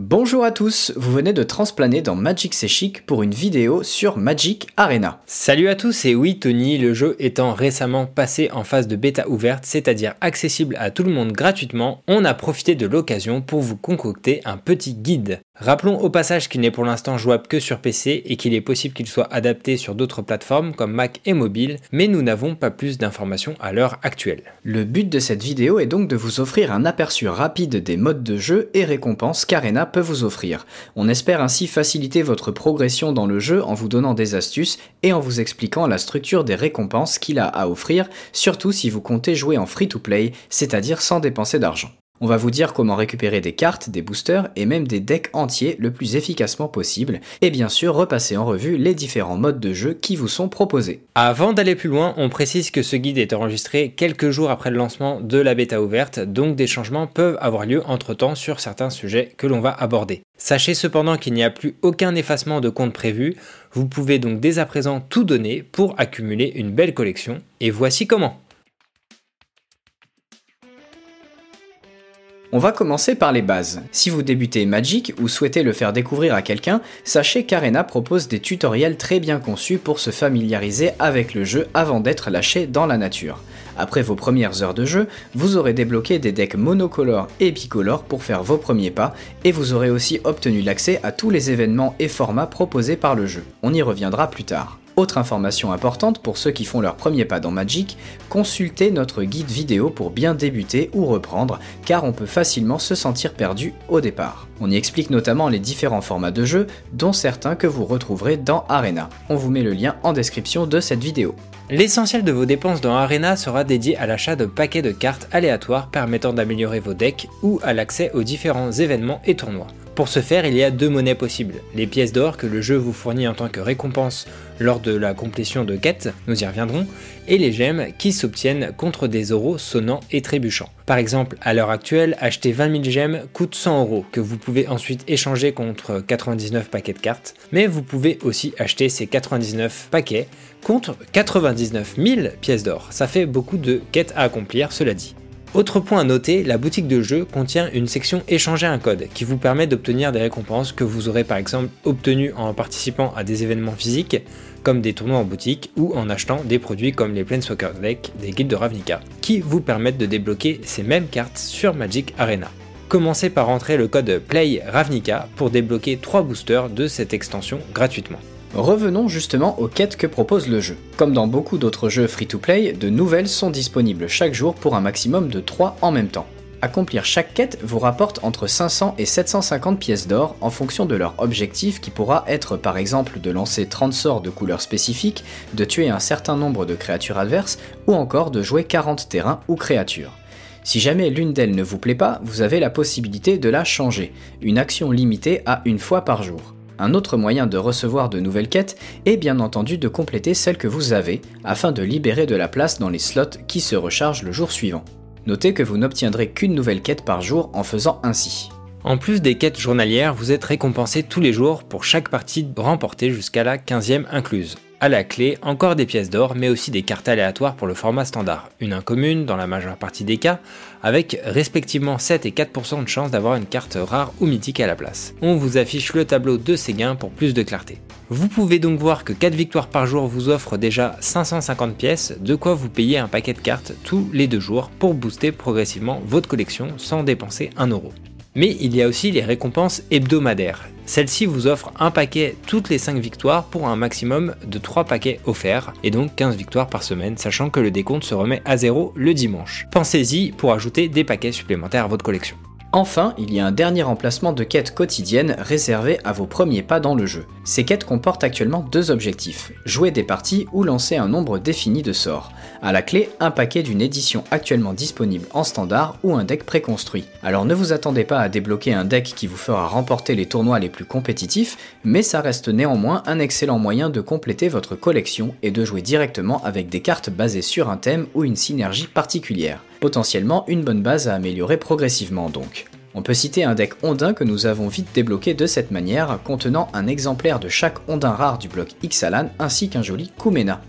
Bonjour à tous, vous venez de transplaner dans Magic C'est Chic pour une vidéo sur Magic Arena. Salut à tous et oui Tony, le jeu étant récemment passé en phase de bêta ouverte, c'est-à-dire accessible à tout le monde gratuitement, on a profité de l'occasion pour vous concocter un petit guide. Rappelons au passage qu'il n'est pour l'instant jouable que sur PC et qu'il est possible qu'il soit adapté sur d'autres plateformes comme Mac et mobile, mais nous n'avons pas plus d'informations à l'heure actuelle. Le but de cette vidéo est donc de vous offrir un aperçu rapide des modes de jeu et récompenses qu'Arena peut vous offrir. On espère ainsi faciliter votre progression dans le jeu en vous donnant des astuces et en vous expliquant la structure des récompenses qu'il a à offrir, surtout si vous comptez jouer en free-to-play, c'est-à-dire sans dépenser d'argent. On va vous dire comment récupérer des cartes, des boosters et même des decks entiers le plus efficacement possible, et bien sûr repasser en revue les différents modes de jeu qui vous sont proposés. Avant d'aller plus loin, on précise que ce guide est enregistré quelques jours après le lancement de la bêta ouverte, donc des changements peuvent avoir lieu entre temps sur certains sujets que l'on va aborder. Sachez cependant qu'il n'y a plus aucun effacement de compte prévu, vous pouvez donc dès à présent tout donner pour accumuler une belle collection, et voici comment. On va commencer par les bases. Si vous débutez Magic ou souhaitez le faire découvrir à quelqu'un, sachez qu'Arena propose des tutoriels très bien conçus pour se familiariser avec le jeu avant d'être lâché dans la nature. Après vos premières heures de jeu, vous aurez débloqué des decks monocolores et bicolores pour faire vos premiers pas, et vous aurez aussi obtenu l'accès à tous les événements et formats proposés par le jeu. On y reviendra plus tard. Autre information importante pour ceux qui font leur premier pas dans Magic, consultez notre guide vidéo pour bien débuter ou reprendre, car on peut facilement se sentir perdu au départ. On y explique notamment les différents formats de jeu, dont certains que vous retrouverez dans Arena. On vous met le lien en description de cette vidéo. L'essentiel de vos dépenses dans Arena sera dédié à l'achat de paquets de cartes aléatoires permettant d'améliorer vos decks ou à l'accès aux différents événements et tournois. Pour ce faire, il y a deux monnaies possibles. Les pièces d'or que le jeu vous fournit en tant que récompense lors de la complétion de quêtes, nous y reviendrons, et les gemmes qui s'obtiennent contre des euros sonnants et trébuchants. Par exemple, à l'heure actuelle, acheter 20 000 gemmes coûte 100 euros que vous pouvez ensuite échanger contre 99 paquets de cartes, mais vous pouvez aussi acheter ces 99 paquets contre 99 000 pièces d'or. Ça fait beaucoup de quêtes à accomplir, cela dit. Autre point à noter, la boutique de jeu contient une section échanger un code qui vous permet d'obtenir des récompenses que vous aurez par exemple obtenues en participant à des événements physiques comme des tournois en boutique ou en achetant des produits comme les Planeswalker Deck des guildes de Ravnica qui vous permettent de débloquer ces mêmes cartes sur Magic Arena. Commencez par entrer le code PLAY Ravnica pour débloquer 3 boosters de cette extension gratuitement. Revenons justement aux quêtes que propose le jeu. Comme dans beaucoup d'autres jeux free-to-play, de nouvelles sont disponibles chaque jour pour un maximum de 3 en même temps. Accomplir chaque quête vous rapporte entre 500 et 750 pièces d'or en fonction de leur objectif qui pourra être par exemple de lancer 30 sorts de couleurs spécifiques, de tuer un certain nombre de créatures adverses ou encore de jouer 40 terrains ou créatures. Si jamais l'une d'elles ne vous plaît pas, vous avez la possibilité de la changer, une action limitée à une fois par jour. Un autre moyen de recevoir de nouvelles quêtes est bien entendu de compléter celles que vous avez, afin de libérer de la place dans les slots qui se rechargent le jour suivant. Notez que vous n'obtiendrez qu'une nouvelle quête par jour en faisant ainsi. En plus des quêtes journalières, vous êtes récompensé tous les jours pour chaque partie remportée jusqu'à la 15e incluse. À la clé, encore des pièces d'or, mais aussi des cartes aléatoires pour le format standard, une incommune dans la majeure partie des cas, avec respectivement 7 et 4% de chance d'avoir une carte rare ou mythique à la place. On vous affiche le tableau de ces gains pour plus de clarté. Vous pouvez donc voir que 4 victoires par jour vous offrent déjà 550 pièces, de quoi vous payer un paquet de cartes tous les deux jours pour booster progressivement votre collection sans dépenser 1 euro. Mais il y a aussi les récompenses hebdomadaires. Celle-ci vous offre un paquet toutes les 5 victoires pour un maximum de 3 paquets offerts, et donc 15 victoires par semaine, sachant que le décompte se remet à zéro le dimanche. Pensez-y pour ajouter des paquets supplémentaires à votre collection. Enfin, il y a un dernier emplacement de quête quotidienne réservé à vos premiers pas dans le jeu. Ces quêtes comportent actuellement deux objectifs, jouer des parties ou lancer un nombre défini de sorts. À la clé, un paquet d'une édition actuellement disponible en standard ou un deck préconstruit. Alors ne vous attendez pas à débloquer un deck qui vous fera remporter les tournois les plus compétitifs, mais ça reste néanmoins un excellent moyen de compléter votre collection et de jouer directement avec des cartes basées sur un thème ou une synergie particulière. Potentiellement une bonne base à améliorer progressivement donc. On peut citer un deck ondin que nous avons vite débloqué de cette manière, contenant un exemplaire de chaque ondin rare du bloc Ixalan ainsi qu'un joli Kumena.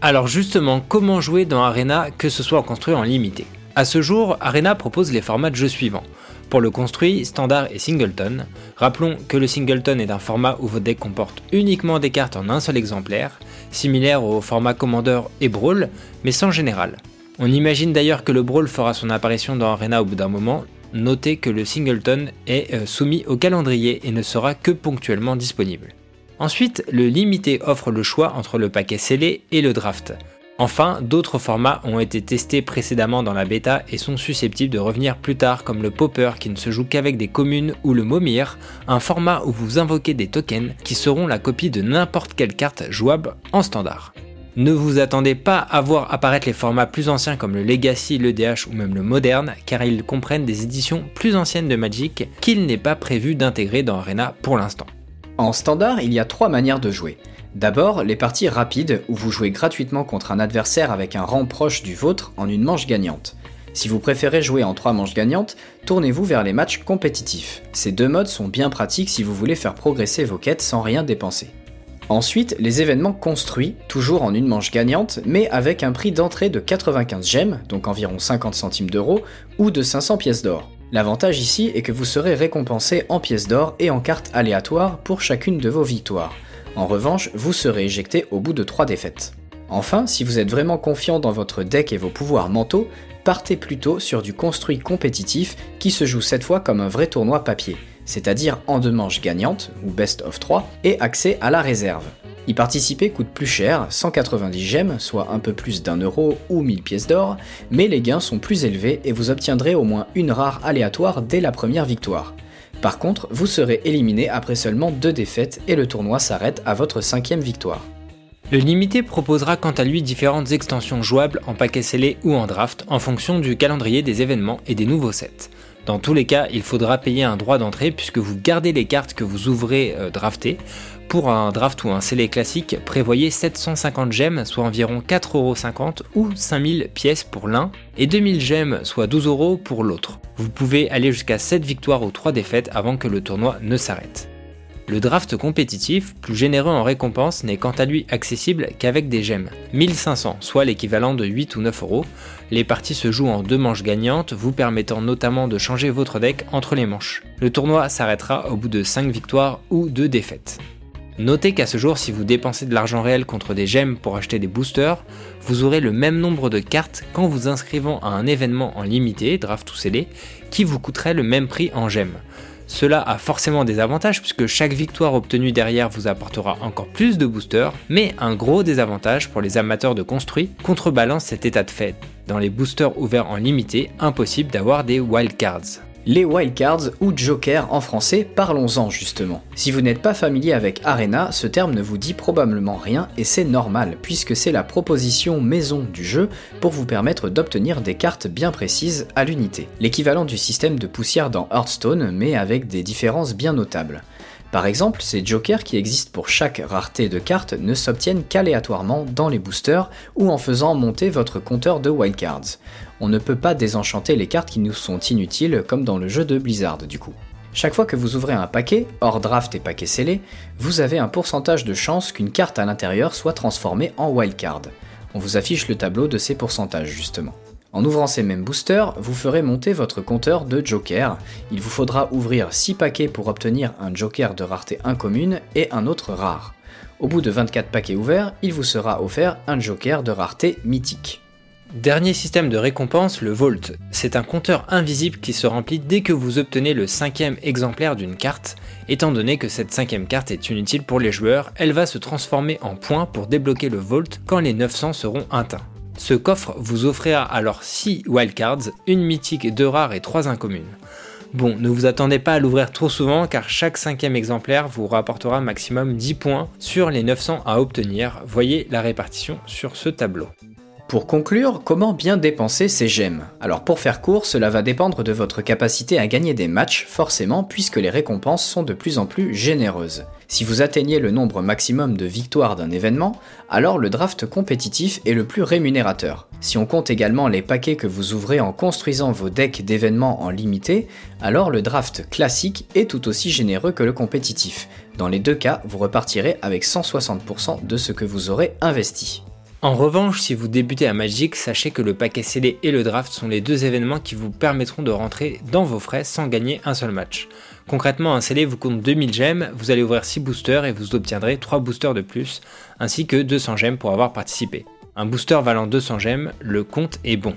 Alors justement, comment jouer dans Arena que ce soit construit en limité? À ce jour, Arena propose les formats de jeu suivants. Pour le construit, standard et singleton, rappelons que le singleton est un format où votre deck comporte uniquement des cartes en un seul exemplaire, similaire au format Commander et Brawl, mais sans général. On imagine d'ailleurs que le Brawl fera son apparition dans Arena au bout d'un moment, notez que le singleton est euh, soumis au calendrier et ne sera que ponctuellement disponible. Ensuite, le limité offre le choix entre le paquet scellé et le draft. Enfin, d'autres formats ont été testés précédemment dans la bêta et sont susceptibles de revenir plus tard comme le Popper qui ne se joue qu'avec des communes ou le Momir, un format où vous invoquez des tokens qui seront la copie de n'importe quelle carte jouable en standard. Ne vous attendez pas à voir apparaître les formats plus anciens comme le Legacy, le DH ou même le Moderne, car ils comprennent des éditions plus anciennes de Magic qu'il n'est pas prévu d'intégrer dans Arena pour l'instant. En standard, il y a trois manières de jouer. D'abord, les parties rapides où vous jouez gratuitement contre un adversaire avec un rang proche du vôtre en une manche gagnante. Si vous préférez jouer en trois manches gagnantes, tournez-vous vers les matchs compétitifs. Ces deux modes sont bien pratiques si vous voulez faire progresser vos quêtes sans rien dépenser. Ensuite, les événements construits, toujours en une manche gagnante, mais avec un prix d'entrée de 95 gemmes, donc environ 50 centimes d'euros, ou de 500 pièces d'or. L'avantage ici est que vous serez récompensé en pièces d'or et en cartes aléatoires pour chacune de vos victoires. En revanche, vous serez éjecté au bout de 3 défaites. Enfin, si vous êtes vraiment confiant dans votre deck et vos pouvoirs mentaux, partez plutôt sur du construit compétitif qui se joue cette fois comme un vrai tournoi papier c'est-à-dire en deux manches gagnantes, ou best of 3, et accès à la réserve. Y participer coûte plus cher, 190 gemmes, soit un peu plus d'un euro ou 1000 pièces d'or, mais les gains sont plus élevés et vous obtiendrez au moins une rare aléatoire dès la première victoire. Par contre, vous serez éliminé après seulement deux défaites et le tournoi s'arrête à votre cinquième victoire. Le limité proposera quant à lui différentes extensions jouables en paquet scellé ou en draft en fonction du calendrier des événements et des nouveaux sets. Dans tous les cas, il faudra payer un droit d'entrée puisque vous gardez les cartes que vous ouvrez euh, draftées. Pour un draft ou un scellé classique, prévoyez 750 gemmes, soit environ 4,50€ ou 5000 pièces pour l'un, et 2000 gemmes, soit 12€ pour l'autre. Vous pouvez aller jusqu'à 7 victoires ou 3 défaites avant que le tournoi ne s'arrête. Le draft compétitif, plus généreux en récompense, n'est quant à lui accessible qu'avec des gemmes. 1500, soit l'équivalent de 8 ou 9 euros. Les parties se jouent en deux manches gagnantes, vous permettant notamment de changer votre deck entre les manches. Le tournoi s'arrêtera au bout de 5 victoires ou 2 défaites. Notez qu'à ce jour, si vous dépensez de l'argent réel contre des gemmes pour acheter des boosters, vous aurez le même nombre de cartes qu'en vous inscrivant à un événement en limité, draft ou scellé, qui vous coûterait le même prix en gemmes. Cela a forcément des avantages puisque chaque victoire obtenue derrière vous apportera encore plus de boosters, mais un gros désavantage pour les amateurs de construit contrebalance cet état de fait. Dans les boosters ouverts en limité, impossible d'avoir des wildcards. Les wildcards ou Joker en français, parlons-en justement. Si vous n'êtes pas familier avec Arena, ce terme ne vous dit probablement rien et c'est normal puisque c'est la proposition maison du jeu pour vous permettre d'obtenir des cartes bien précises à l'unité. L'équivalent du système de poussière dans Hearthstone mais avec des différences bien notables. Par exemple, ces jokers qui existent pour chaque rareté de cartes ne s'obtiennent qu'aléatoirement dans les boosters ou en faisant monter votre compteur de wildcards. On ne peut pas désenchanter les cartes qui nous sont inutiles comme dans le jeu de Blizzard du coup. Chaque fois que vous ouvrez un paquet, hors draft et paquet scellé, vous avez un pourcentage de chance qu'une carte à l'intérieur soit transformée en wildcard. On vous affiche le tableau de ces pourcentages justement. En ouvrant ces mêmes boosters, vous ferez monter votre compteur de Joker. Il vous faudra ouvrir 6 paquets pour obtenir un Joker de rareté incommune et un autre rare. Au bout de 24 paquets ouverts, il vous sera offert un Joker de rareté mythique. Dernier système de récompense, le Vault. C'est un compteur invisible qui se remplit dès que vous obtenez le cinquième exemplaire d'une carte. Étant donné que cette cinquième carte est inutile pour les joueurs, elle va se transformer en points pour débloquer le Vault quand les 900 seront atteints. Ce coffre vous offrira alors 6 wildcards, une mythique, 2 rares et 3 incommunes. Bon, ne vous attendez pas à l'ouvrir trop souvent car chaque cinquième exemplaire vous rapportera maximum 10 points sur les 900 à obtenir. Voyez la répartition sur ce tableau. Pour conclure, comment bien dépenser ces gemmes? Alors pour faire court, cela va dépendre de votre capacité à gagner des matchs, forcément, puisque les récompenses sont de plus en plus généreuses. Si vous atteignez le nombre maximum de victoires d'un événement, alors le draft compétitif est le plus rémunérateur. Si on compte également les paquets que vous ouvrez en construisant vos decks d'événements en limité, alors le draft classique est tout aussi généreux que le compétitif. Dans les deux cas, vous repartirez avec 160% de ce que vous aurez investi. En revanche, si vous débutez à Magic, sachez que le paquet scellé et le draft sont les deux événements qui vous permettront de rentrer dans vos frais sans gagner un seul match. Concrètement, un scellé vous compte 2000 gemmes, vous allez ouvrir 6 boosters et vous obtiendrez 3 boosters de plus, ainsi que 200 gemmes pour avoir participé. Un booster valant 200 gemmes, le compte est bon.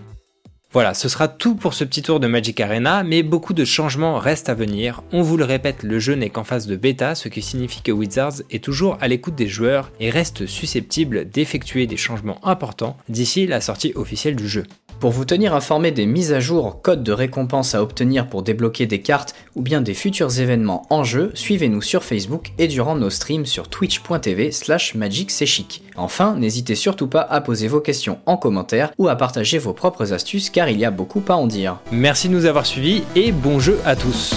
Voilà, ce sera tout pour ce petit tour de Magic Arena, mais beaucoup de changements restent à venir. On vous le répète, le jeu n'est qu'en phase de bêta, ce qui signifie que Wizards est toujours à l'écoute des joueurs et reste susceptible d'effectuer des changements importants d'ici la sortie officielle du jeu. Pour vous tenir informé des mises à jour, codes de récompense à obtenir pour débloquer des cartes ou bien des futurs événements en jeu, suivez-nous sur Facebook et durant nos streams sur twitch.tv slash magic Enfin, n'hésitez surtout pas à poser vos questions en commentaire ou à partager vos propres astuces car il y a beaucoup à en dire. Merci de nous avoir suivis et bon jeu à tous